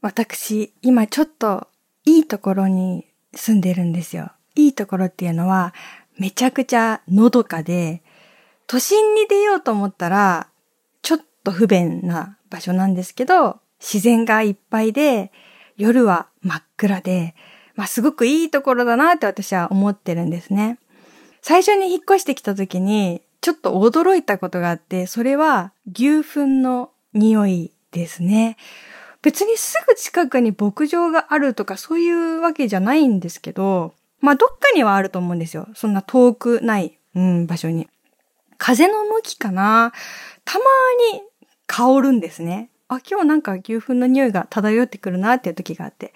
私、今ちょっといいところに住んでるんですよ。いいところっていうのは、めちゃくちゃのどかで、都心に出ようと思ったら、ちょっと不便な場所なんですけど、自然がいっぱいで、夜は真っ暗で、まあすごくいいところだなって私は思ってるんですね。最初に引っ越してきた時に、ちょっと驚いたことがあって、それは牛糞の匂いですね。別にすぐ近くに牧場があるとかそういうわけじゃないんですけど、まあどっかにはあると思うんですよ。そんな遠くない、うん、場所に。風の向きかなたまに香るんですね。あ、今日なんか牛糞の匂いが漂ってくるなっていう時があって。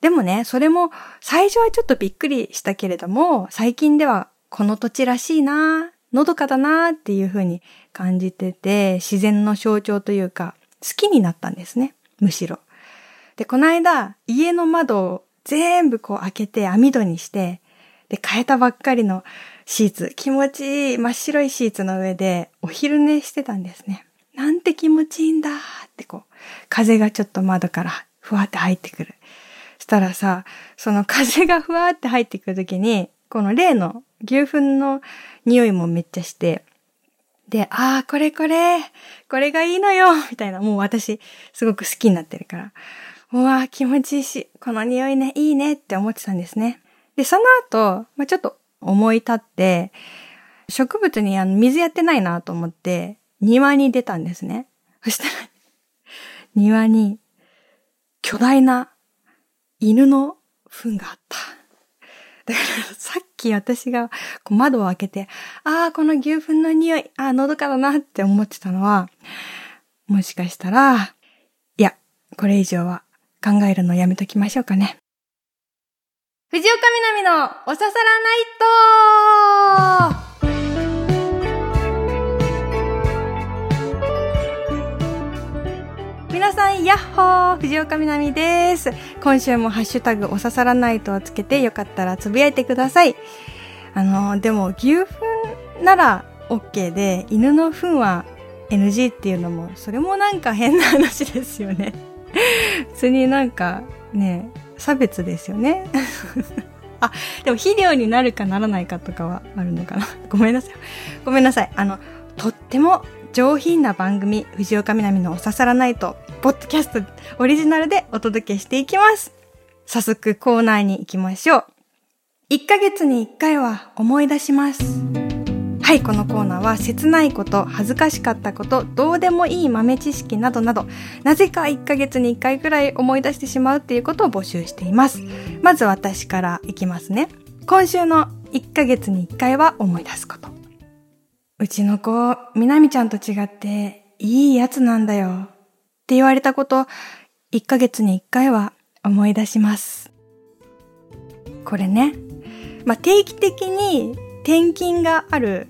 でもね、それも最初はちょっとびっくりしたけれども、最近ではこの土地らしいな、のどかだなっていう風に感じてて、自然の象徴というか、好きになったんですね。むしろ。で、この間、家の窓を全部こう開けて網戸にして、で、変えたばっかりのシーツ、気持ちいい真っ白いシーツの上でお昼寝してたんですね。なんて気持ちいいんだってこう、風がちょっと窓からふわって入ってくる。したらさ、その 風がふわって入ってくるときに、この例の牛糞の匂いもめっちゃして、で、ああ、これこれ、これがいいのよみたいな、もう私、すごく好きになってるから。うわ気持ちいいし、この匂いね、いいねって思ってたんですね。で、その後、まあ、ちょっと思い立って、植物にあの水やってないなと思って、庭に出たんですね。そしたら、庭に巨大な犬の糞があった。だからさっき私がこう窓を開けて、ああ、この牛糞の匂い、ああ、喉かだなって思ってたのは、もしかしたら、いや、これ以上は考えるのやめときましょうかね。藤岡みなみのおささらナイト皆さん、やっほー藤岡みなみです。今週もハッシュタグおささらナイトをつけてよかったらつぶやいてください。あの、でも牛糞なら OK で、犬の糞は NG っていうのも、それもなんか変な話ですよね。普通になんかね、差別ですよね。あ、でも肥料になるかならないかとかはあるのかな。ごめんなさい。ごめんなさい。あの、とっても上品な番組、藤岡みなみのおささらないと、ポッドキャストオリジナルでお届けしていきます。早速コーナーに行きましょう。1ヶ月に1回は思い出します。はい、このコーナーは切ないこと、恥ずかしかったこと、どうでもいい豆知識などなど、なぜか1ヶ月に1回くらい思い出してしまうっていうことを募集しています。まず私からいきますね。今週の1ヶ月に1回は思い出すこと。うちの子、みなみちゃんと違っていいやつなんだよ。って言われたこと、1ヶ月に1回は思い出します。これね、まあ、定期的に転勤がある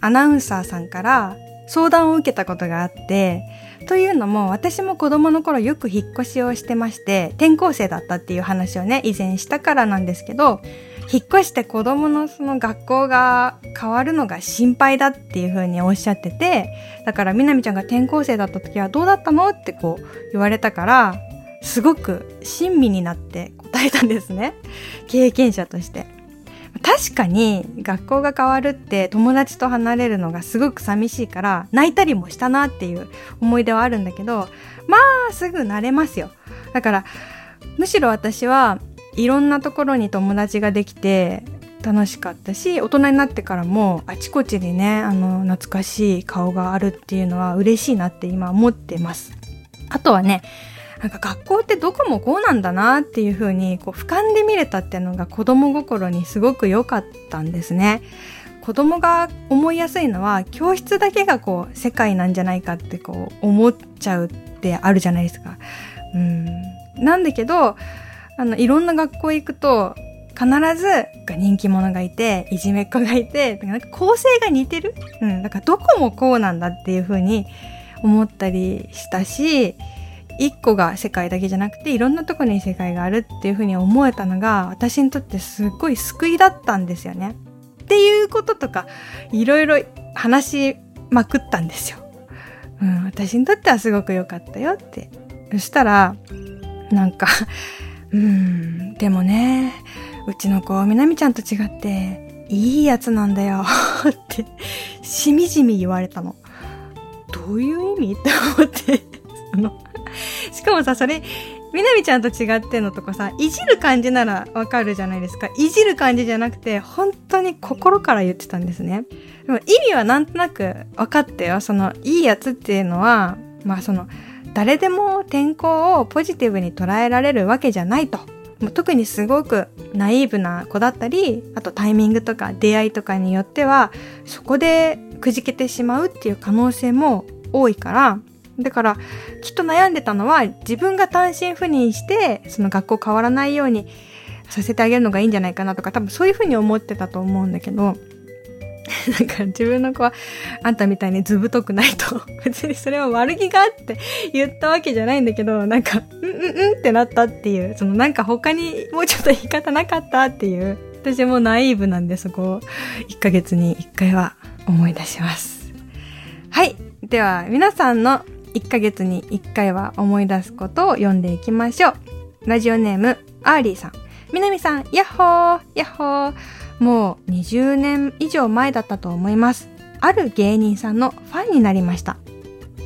アナウンサーさんから相談を受けたことがあって、というのも私も子供の頃よく引っ越しをしてまして、転校生だったっていう話をね、以前したからなんですけど、引っ越して子供のその学校が変わるのが心配だっていう風におっしゃってて、だからみなみちゃんが転校生だった時はどうだったのってこう言われたから、すごく親身になって答えたんですね。経験者として。確かに学校が変わるって友達と離れるのがすごく寂しいから泣いたりもしたなっていう思い出はあるんだけど、まあすぐ慣れますよ。だからむしろ私はいろんなところに友達ができて楽しかったし大人になってからもあちこちにねあの懐かしい顔があるっていうのは嬉しいなって今思ってます。あとはねなんか学校ってどこもこうなんだなっていう風にこう俯瞰で見れたっていうのが子供心にすごく良かったんですね。子供が思いやすいのは教室だけがこう世界なんじゃないかってこう思っちゃうってあるじゃないですか。うん。なんだけどあの、いろんな学校行くと、必ず人気者がいて、いじめっ子がいて、なんか構成が似てる？うん。だからどこもこうなんだっていう風に思ったりしたし、一個が世界だけじゃなくて、いろんなとこに世界があるっていう風に思えたのが、私にとってすっごい救いだったんですよね。っていうこととか、いろいろ話しまくったんですよ。うん、私にとってはすごく良かったよって。そしたら、なんか、うん、でもね、うちの子、みなみちゃんと違って、いいやつなんだよって、しみじみ言われたの。どういう意味？って思って、その、しかもさ、それ、みなみちゃんと違ってのとかさ、いじる感じならわかるじゃないですか。いじる感じじゃなくて、本当に心から言ってたんですね。でも意味はなんとなく分かったよ。その、いいやつっていうのは、まあその、誰でも天候をポジティブに捉えられるわけじゃないと。特にすごくナイーブな子だったり、あとタイミングとか出会いとかによっては、そこでくじけてしまうっていう可能性も多いから、だから、きっと悩んでたのは、自分が単身赴任して、その学校変わらないようにさせてあげるのがいいんじゃないかなとか、多分そういうふうに思ってたと思うんだけど、なんか自分の子は、あんたみたいに図太くないと、別にそれは悪気があって言ったわけじゃないんだけど、なんか、うんうんうんってなったっていう、そのなんか他にもうちょっと言い方なかったっていう、私もナイーブなんでそこを1ヶ月に1回は思い出します。はい。では、皆さんの1ヶ月に1回は思い出すことを読んでいきましょう。ラジオネーム、アーリーさん。みなみさん、やっほーやっほーもう20年以上前だったと思います。ある芸人さんのファンになりました。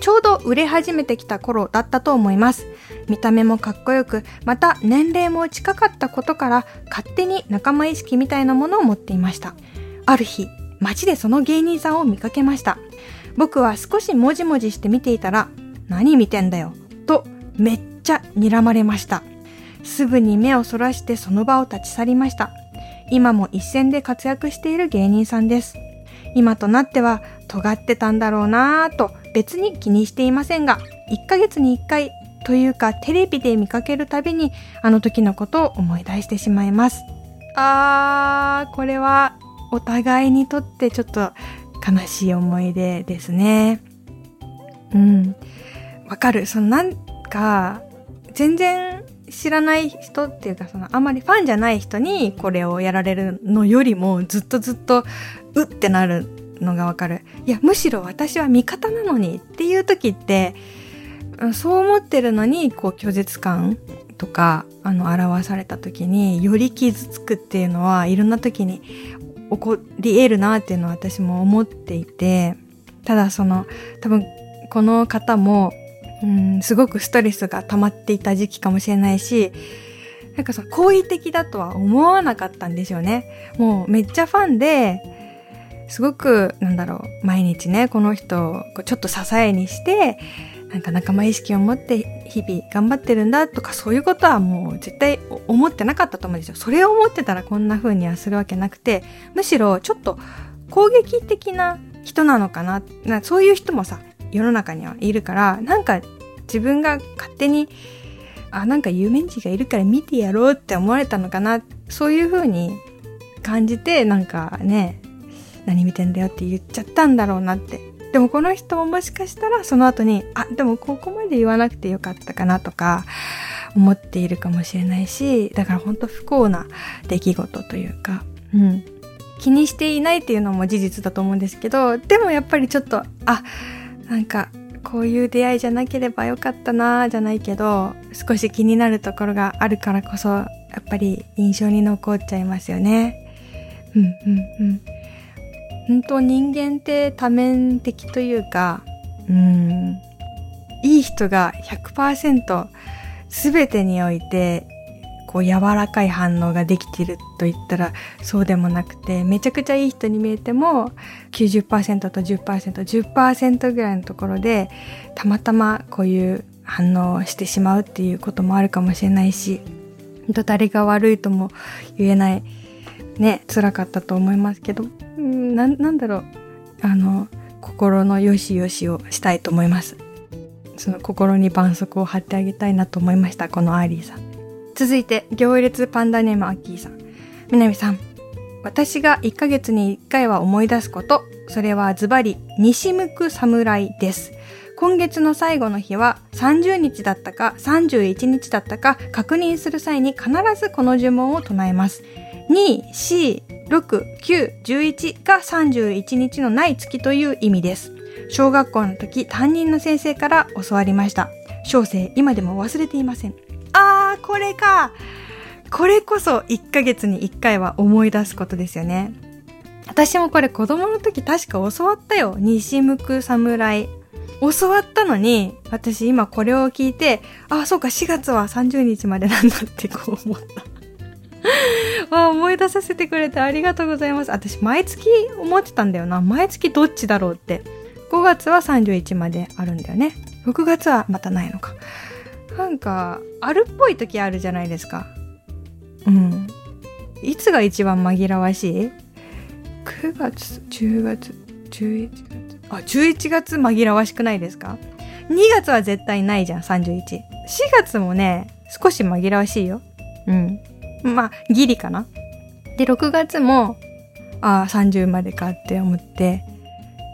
ちょうど売れ始めてきた頃だったと思います。見た目もかっこよく、また年齢も近かったことから勝手に仲間意識みたいなものを持っていました。ある日、街でその芸人さんを見かけました。僕は少しもじもじして見ていたら、何見てんだよ、とめっちゃ睨まれました。すぐに目をそらしてその場を立ち去りました。今も一線で活躍している芸人さんです。今となっては尖ってたんだろうなぁと別に気にしていませんが、1ヶ月に1回というかテレビで見かけるたびにあの時のことを思い出してしまいます。あー、これはお互いにとってちょっと悲しい思い出ですね。うん。わかる。そのなんか、全然知らない人っていうか、その、あまりファンじゃない人にこれをやられるのよりも、ずっとずっと、うってなるのがわかる。いや、むしろ私は味方なのにっていう時って、そう思ってるのに、こう、拒絶感とか、あの、表された時に、より傷つくっていうのは、いろんな時に起こり得るなっていうのは私も思っていて、ただその、多分、この方も、うん、すごくストレスが溜まっていた時期かもしれないし、なんかその好意的だとは思わなかったんですよね。もうめっちゃファンで、すごく、なんだろう、毎日ね、この人をちょっと支えにして、なんか仲間意識を持って日々頑張ってるんだとかそういうことはもう絶対思ってなかったと思うんですよ。それを思ってたらこんな風にはするわけなくて、むしろちょっと攻撃的な人なのかな。なそういう人もさ、世の中にはいるから、なんか自分が勝手に、あ、なんか有名人がいるから見てやろうって思われたのかな。そういう風に感じて、なんかね、何見てんだよって言っちゃったんだろうなって。でもこの人ももしかしたらその後に、あ、でもここまで言わなくてよかったかなとか、思っているかもしれないし、だから本当不幸な出来事というか、うん。気にしていないっていうのも事実だと思うんですけど、でもやっぱりちょっと、あ、なんかこういう出会いじゃなければよかったなじゃないけど少し気になるところがあるからこそやっぱり印象に残っちゃいますよね。うんうんうん。本当人間って多面的というか、うん、いい人が100%全てにおいてこう柔らかい反応ができてると言ったらそうでもなくて、めちゃくちゃいい人に見えても90%と10%、10%ぐらいのところでたまたまこういう反応をしてしまうっていうこともあるかもしれないし、誰が悪いとも言えない、ね、辛かったと思いますけど、ななんだろう、あの、心の良し悪しをしたいと思います。その心に絆創膏を貼ってあげたいなと思いました、このアーリーさん。続いて、行列パンダネームアッキーさん。みなみさん。私が1ヶ月に1回は思い出すこと、それはズバリ、西向く侍です。今月の最後の日は30日だったか31日だったか確認する際に必ずこの呪文を唱えます。2、4、6、9、11が31日のない月という意味です。小学校の時担任の先生から教わりました。小生、今でも忘れていません。あー、これか。これこそ1ヶ月に1回は思い出すことですよね。私もこれ子供の時確か教わったよ。西向く侍。教わったのに、私今これを聞いて、あ、そうか、4月は30日までなんだって こう思った。あ、思い出させてくれてありがとうございます。私毎月思ってたんだよな。毎月どっちだろうって。5月は31まであるんだよね。6月はまたないのか。なんか、あるっぽい時あるじゃないですか。うん。いつが一番紛らわしい ?9 月、10月、11月。あ、11月紛らわしくないですか ?2 月は絶対ないじゃん、31。4月もね、少し紛らわしいよ。うん。まあ、ギリかな。で、6月も、ああ、30までかって思って、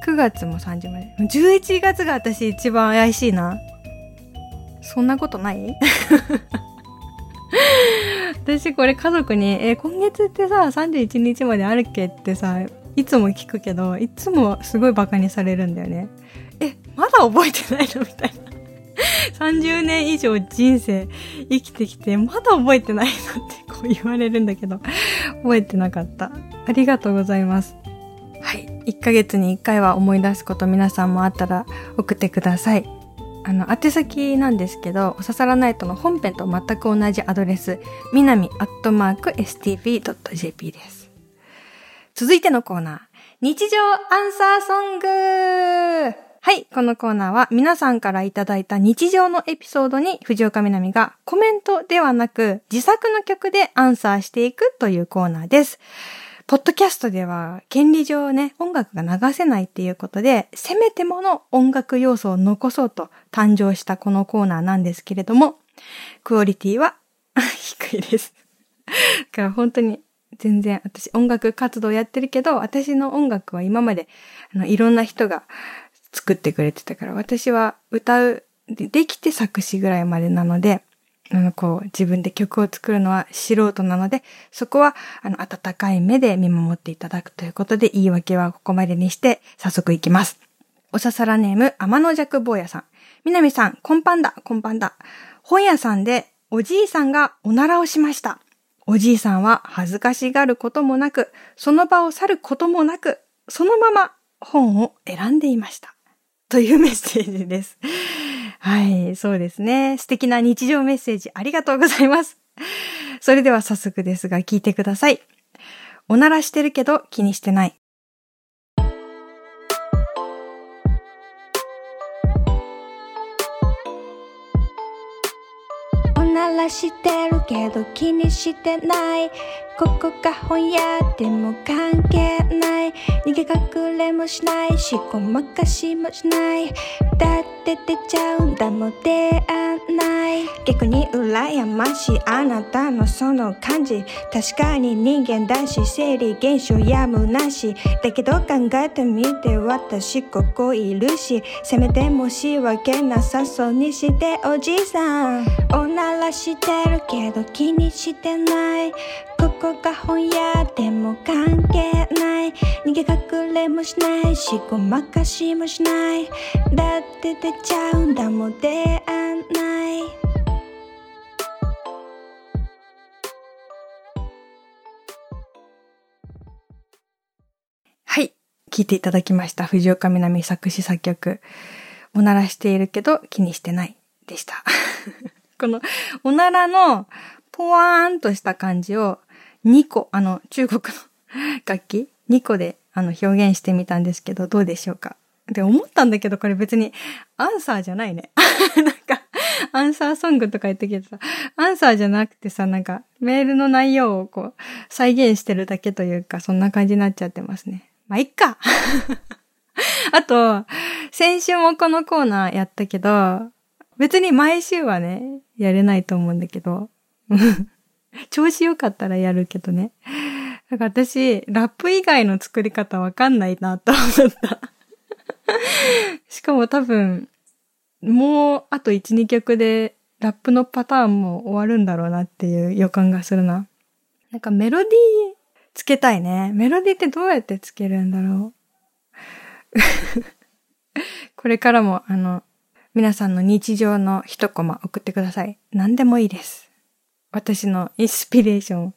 9月も30まで。11月が私一番怪しいな。そんなことない？私これ家族に、え今月ってさ、31日まであるっけってさ、いつも聞くけど、いつもすごいバカにされるんだよね。え、まだ覚えてないの？みたいな。30年以上人生生きてきて、まだ覚えてないの？ってこう言われるんだけど、覚えてなかった。ありがとうございます。はい。1ヶ月に1回は思い出すこと皆さんもあったら送ってください。あの、宛先なんですけど、おささらナイトの本編と全く同じアドレス、みなみアットマーク stv.jp です。続いてのコーナー、日常アンサーソングはい、このコーナーは皆さんからいただいた日常のエピソードに藤岡みなみがコメントではなく自作の曲でアンサーしていくというコーナーです。ポッドキャストでは権利上ね、音楽が流せないっていうことで、せめてもの音楽要素を残そうと誕生したこのコーナーなんですけれども、クオリティは 低いです。だから本当に全然私音楽活動やってるけど、私の音楽は今まであのいろんな人が作ってくれてたから、私は歌う、できて作詞ぐらいまでなので、あの、こう、自分で曲を作るのは素人なので、そこは、あの、温かい目で見守っていただくということで、言い訳はここまでにして、早速いきます。おささらネーム、天の弱坊やさん。みなみさん、こんぱんだ、こんぱんだ。本屋さんで、おじいさんがおならをしました。おじいさんは恥ずかしがることもなく、その場を去ることもなく、そのまま本を選んでいました。というメッセージです。はい、そうですね。素敵な日常メッセージありがとうございます。それでは早速ですが聞いてください。おならしてるけど気にしてない。おならしてるけど気にしてないここが本屋でも関係ない逃げ隠れもしないしごまかしもしないだってちゃう。んだも出会ない逆に羨ましいあなたのその感じ。確かに人間だし生理現象やむなし。だけど考えてみて私ここいるし。せめて申し訳なさそうにしておじいさん。おならしてるけど気にしてない。ここが本屋でも関係ない。逃げ隠れもしないしごまかしもしない。だって出ちゃうんだもん出会わない。はい聞いていただきました。藤岡みなみ作詞作曲。おならしているけど気にしてないでした。このおならのポワーンとした感じを2個、あの、中国の楽器 ?2 個で、あの、表現してみたんですけど、どうでしょうか？で、思ったんだけど、これ別に、アンサーじゃないね。なんか、アンサーソングとか言ったけどさ、アンサーじゃなくてさ、なんか、メールの内容をこう、再現してるだけというか、そんな感じになっちゃってますね。まあ、いっか あと、先週もこのコーナーやったけど、別に毎週はね、やれないと思うんだけど、調子良かったらやるけどね。だか私、ラップ以外の作り方わかんないなと思った。しかも多分、もうあと1、2曲でラップのパターンも終わるんだろうなっていう予感がするな。なんかメロディーつけたいね。メロディーってどうやってつけるんだろう。これからもあの、皆さんの日常の一コマ送ってください。何でもいいです。私のインスピレーション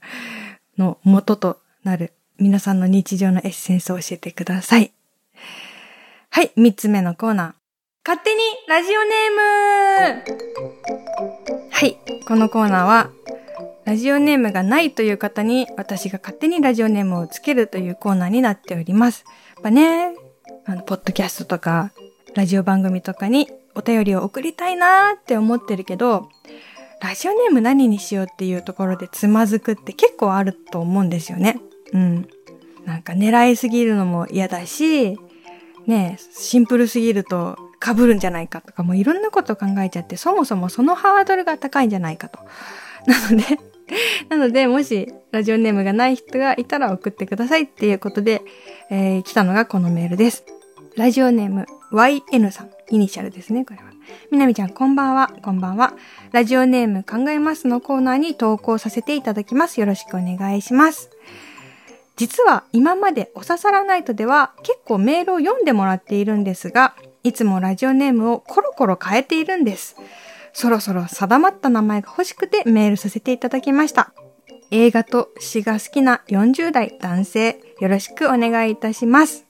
の元となる皆さんの日常のエッセンスを教えてください。はい、三つ目のコーナー。勝手にラジオネームはい、このコーナーは、ラジオネームがないという方に私が勝手にラジオネームをつけるというコーナーになっております。やっぱね、あの、ポッドキャストとか、ラジオ番組とかにお便りを送りたいなーって思ってるけど、ラジオネーム何にしようっていうところでつまずくって結構あると思うんですよね。うん。なんか狙いすぎるのも嫌だし、ねシンプルすぎると被るんじゃないかとか、もういろんなこと考えちゃって、そもそもそのハードルが高いんじゃないかと。なので なので、もしラジオネームがない人がいたら送ってくださいっていうことで、えー、来たのがこのメールです。ラジオネーム YN さん。イニシャルですね、これは。みなみちゃん、こんばんは。こんばんは。ラジオネーム考えますのコーナーに投稿させていただきます。よろしくお願いします。実は今までおささらナイトでは結構メールを読んでもらっているんですが、いつもラジオネームをコロコロ変えているんです。そろそろ定まった名前が欲しくてメールさせていただきました。映画と詩が好きな40代男性、よろしくお願いいたします。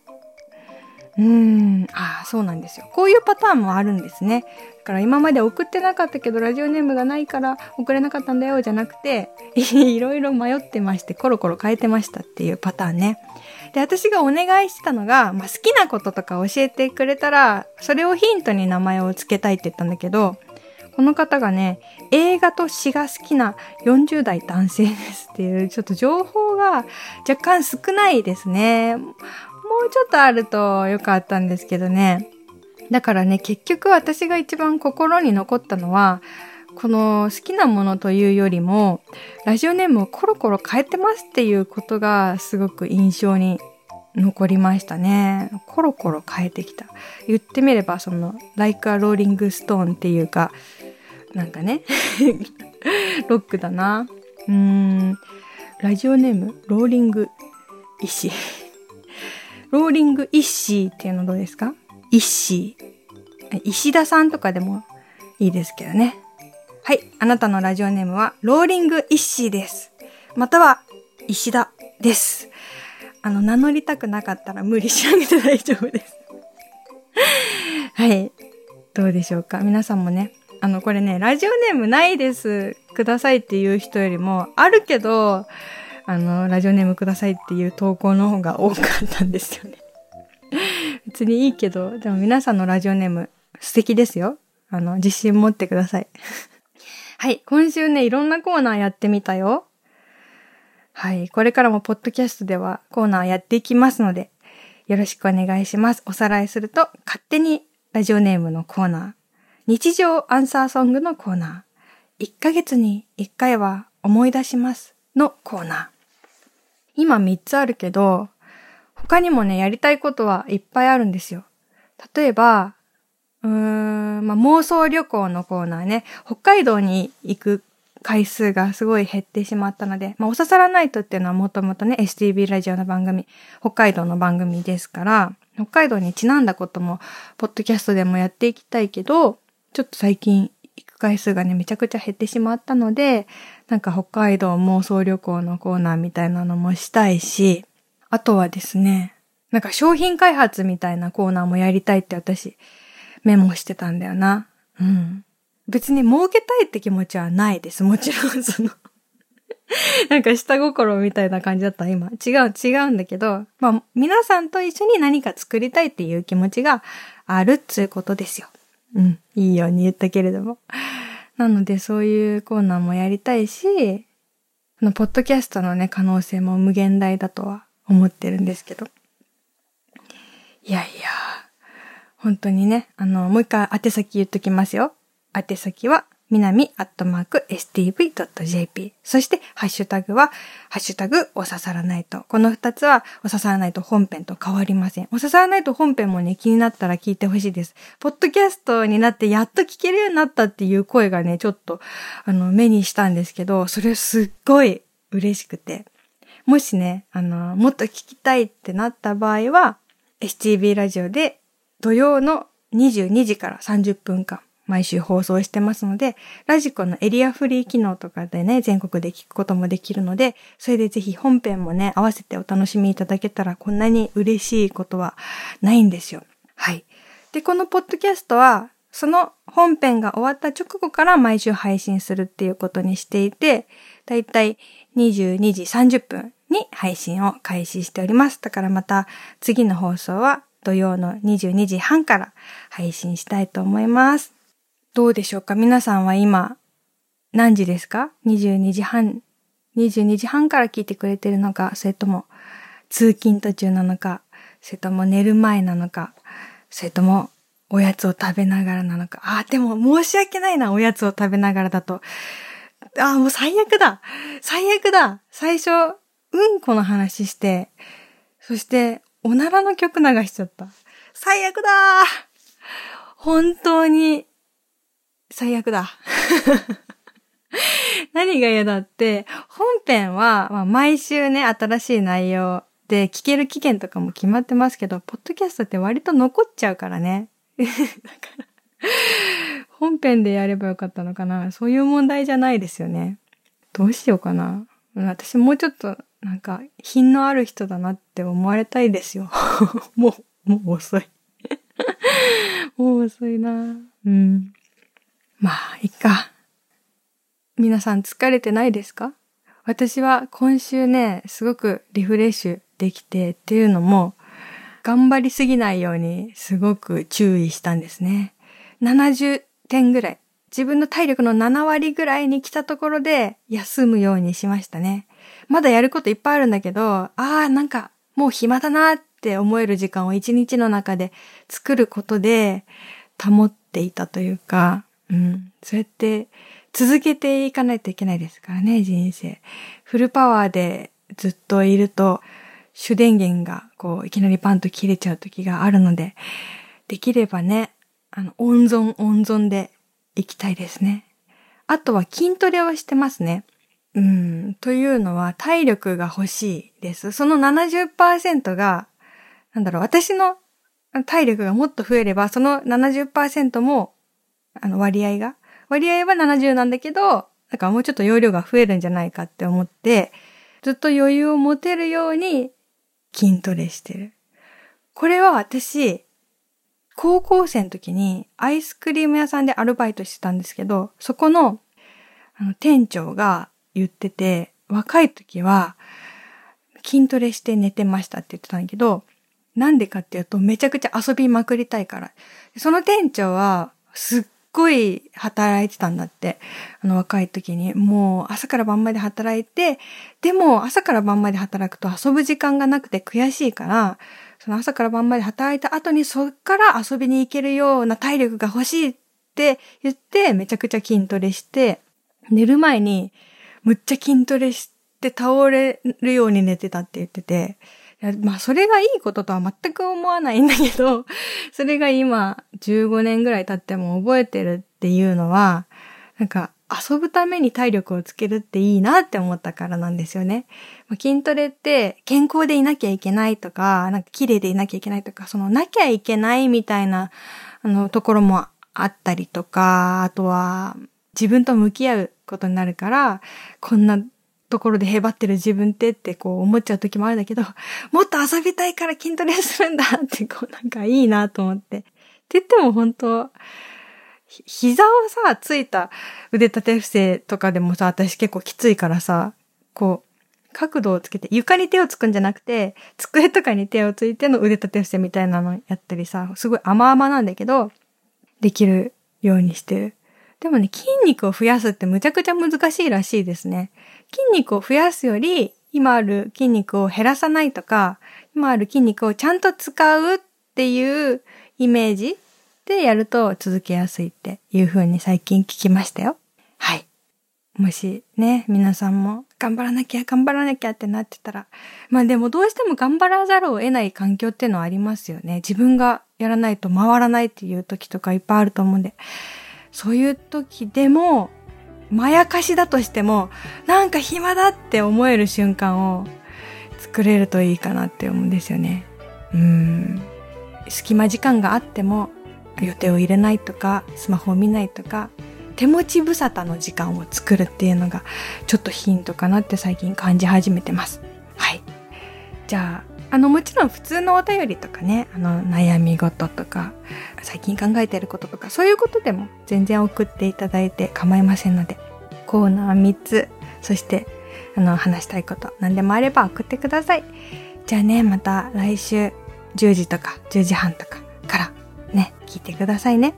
うーん、ああ、そうなんですよ。こういうパターンもあるんですね。から今まで送ってなかったけど、ラジオネームがないから送れなかったんだよ、じゃなくて、いろいろ迷ってまして、コロコロ変えてましたっていうパターンね。で、私がお願いしたのが、まあ、好きなこととか教えてくれたら、それをヒントに名前を付けたいって言ったんだけど、この方がね、映画と詩が好きな40代男性ですっていう、ちょっと情報が若干少ないですね。もうちょっとあるとよかったんですけどね。だからね、結局私が一番心に残ったのは、この好きなものというよりも、ラジオネームをコロコロ変えてますっていうことがすごく印象に残りましたね。コロコロ変えてきた。言ってみれば、その、like a rolling stone っていうか、なんかね、ロックだな。うーん、ラジオネーム、ローリング石。ローリングイッシーっていうのどうですか？イッシー。石田さんとかでもいいですけどね。はい。あなたのラジオネームは、ローリングイッシーです。または、石田です。あの、名乗りたくなかったら無理しなくて大丈夫です。はい。どうでしょうか？皆さんもね、あの、これね、ラジオネームないです。くださいっていう人よりも、あるけど、あの、ラジオネームくださいっていう投稿の方が多かったんですよね。別にいいけど、でも皆さんのラジオネーム素敵ですよ。あの、自信持ってください。はい、今週ね、いろんなコーナーやってみたよ。はい、これからもポッドキャストではコーナーやっていきますので、よろしくお願いします。おさらいすると、勝手にラジオネームのコーナー、日常アンサーソングのコーナー、1ヶ月に1回は思い出しますのコーナー。今3つあるけど、他にもね、やりたいことはいっぱいあるんですよ。例えば、うーん、まあ、妄想旅行のコーナーね、北海道に行く回数がすごい減ってしまったので、まあ、おささらないとっていうのはもともとね、STB ラジオの番組、北海道の番組ですから、北海道にちなんだことも、ポッドキャストでもやっていきたいけど、ちょっと最近行く回数がね、めちゃくちゃ減ってしまったので、なんか北海道妄想旅行のコーナーみたいなのもしたいし、あとはですね、なんか商品開発みたいなコーナーもやりたいって私メモしてたんだよな。うん。別に儲けたいって気持ちはないです。もちろんその なんか下心みたいな感じだった今。違う、違うんだけど、まあ皆さんと一緒に何か作りたいっていう気持ちがあるっつうことですよ。うん。いいように言ったけれども。なのでそういうコーナーもやりたいし、このポッドキャストのね、可能性も無限大だとは思ってるんですけど。いやいや、本当にね、あの、もう一回宛先言っときますよ。宛先は、みなみアットマーク stv.jp。そして、ハッシュタグは、ハッシュタグ、おささらないと。この二つは、おささらないと本編と変わりません。おささらないと本編もね、気になったら聞いてほしいです。ポッドキャストになってやっと聞けるようになったっていう声がね、ちょっと、あの、目にしたんですけど、それすっごい嬉しくて。もしね、あの、もっと聞きたいってなった場合は、STB ラジオで土曜の22時から30分間毎週放送してますので、ラジコのエリアフリー機能とかでね、全国で聞くこともできるので、それでぜひ本編もね、合わせてお楽しみいただけたらこんなに嬉しいことはないんですよ。はい。で、このポッドキャストは、その本編が終わった直後から毎週配信するっていうことにしていて、だいたい22時30分に配信を開始しております。だからまた次の放送は土曜の22時半から配信したいと思います。どうでしょうか？皆さんは今何時ですか ?22 時半、22時半から聞いてくれてるのか、それとも通勤途中なのか、それとも寝る前なのか、それともおやつを食べながらなのか？あ、でも申し訳ないな、おやつを食べながらだと。あ、もう最悪だ最悪だ最初、うんこの話して、そして、おならの曲流しちゃった。最悪だ本当に、最悪だ。何が嫌だって、本編は、まあ、毎週ね、新しい内容で聞ける期限とかも決まってますけど、ポッドキャストって割と残っちゃうからね。だから本編でやればよかったのかなそういう問題じゃないですよね。どうしようかな。私もうちょっとなんか品のある人だなって思われたいですよ。もう、もう遅い。もう遅いな。うん。まあ、いっか。皆さん疲れてないですか？私は今週ね、すごくリフレッシュできてっていうのも、頑張りすぎないようにすごく注意したんですね。70点ぐらい。自分の体力の7割ぐらいに来たところで休むようにしましたね。まだやることいっぱいあるんだけど、ああ、なんかもう暇だなって思える時間を一日の中で作ることで保っていたというか、うん、そうやって続けていかないといけないですからね、人生。フルパワーでずっといると、主電源がこういきなりパンと切れちゃう時があるので、できればね、あの、温存温存でいきたいですね。あとは筋トレをしてますね。うん、というのは体力が欲しいです。その70%が、なんだろう、私の体力がもっと増えれば、その70%も、あの割合が、割合は70なんだけど、なんかもうちょっと容量が増えるんじゃないかって思って、ずっと余裕を持てるように筋トレしてる。これは私、高校生の時にアイスクリーム屋さんでアルバイトしてたんですけど、そこのあの店長が言ってて、若い時は筋トレして寝てましたって言ってたんだけど、なんでかっていうとめちゃくちゃ遊びまくりたいから。その店長はすっごい働いてたんだって。あの若い時に。もう朝から晩まで働いて、でも朝から晩まで働くと遊ぶ時間がなくて悔しいから、その朝から晩まで働いた後にそっから遊びに行けるような体力が欲しいって言ってめちゃくちゃ筋トレして、寝る前にむっちゃ筋トレして倒れるように寝てたって言ってて、まあそれがいいこととは全く思わないんだけど、それが今15年ぐらい経っても覚えてるっていうのは、なんか遊ぶために体力をつけるっていいなって思ったからなんですよね。筋トレって健康でいなきゃいけないとか、なんか綺麗でいなきゃいけないとか、そのなきゃいけないみたいな、あの、ところもあったりとか、あとは自分と向き合うことになるから、こんなところでへばってる自分ってってこう思っちゃう時もあるんだけど、もっと遊びたいから筋トレするんだってこうなんかいいなと思って。って言っても本当膝をさ、ついた腕立て伏せとかでもさ、私結構きついからさ、こう、角度をつけて、床に手をつくんじゃなくて、机とかに手をついての腕立て伏せみたいなのやったりさ、すごい甘々なんだけど、できるようにしてる。でもね、筋肉を増やすってむちゃくちゃ難しいらしいですね。筋肉を増やすより、今ある筋肉を減らさないとか、今ある筋肉をちゃんと使うっていうイメージでやると続けやすいっていう風に最近聞きましたよ。はい。もしね、皆さんも頑張らなきゃ頑張らなきゃってなってたら、まあでもどうしても頑張らざるを得ない環境っていうのはありますよね。自分がやらないと回らないっていう時とかいっぱいあると思うんで。そういう時でも、まやかしだとしても、なんか暇だって思える瞬間を作れるといいかなって思うんですよね。うん。隙間時間があっても、予定を入れないとか、スマホを見ないとか、手持ち無沙汰の時間を作るっていうのが、ちょっとヒントかなって最近感じ始めてます。はい。じゃあ、あの、もちろん普通のお便りとかね、あの、悩み事とか、最近考えてることとか、そういうことでも全然送っていただいて構いませんので、コーナー3つ、そして、あの、話したいこと、何でもあれば送ってください。じゃあね、また来週10時とか10時半とかからね、聞いてくださいね。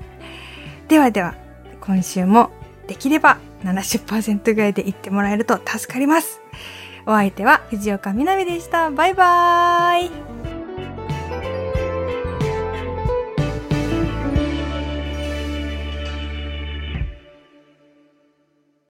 ではでは、今週もできれば70%ぐらいで言ってもらえると助かります。お相手は藤岡みなみでした。バイバーイ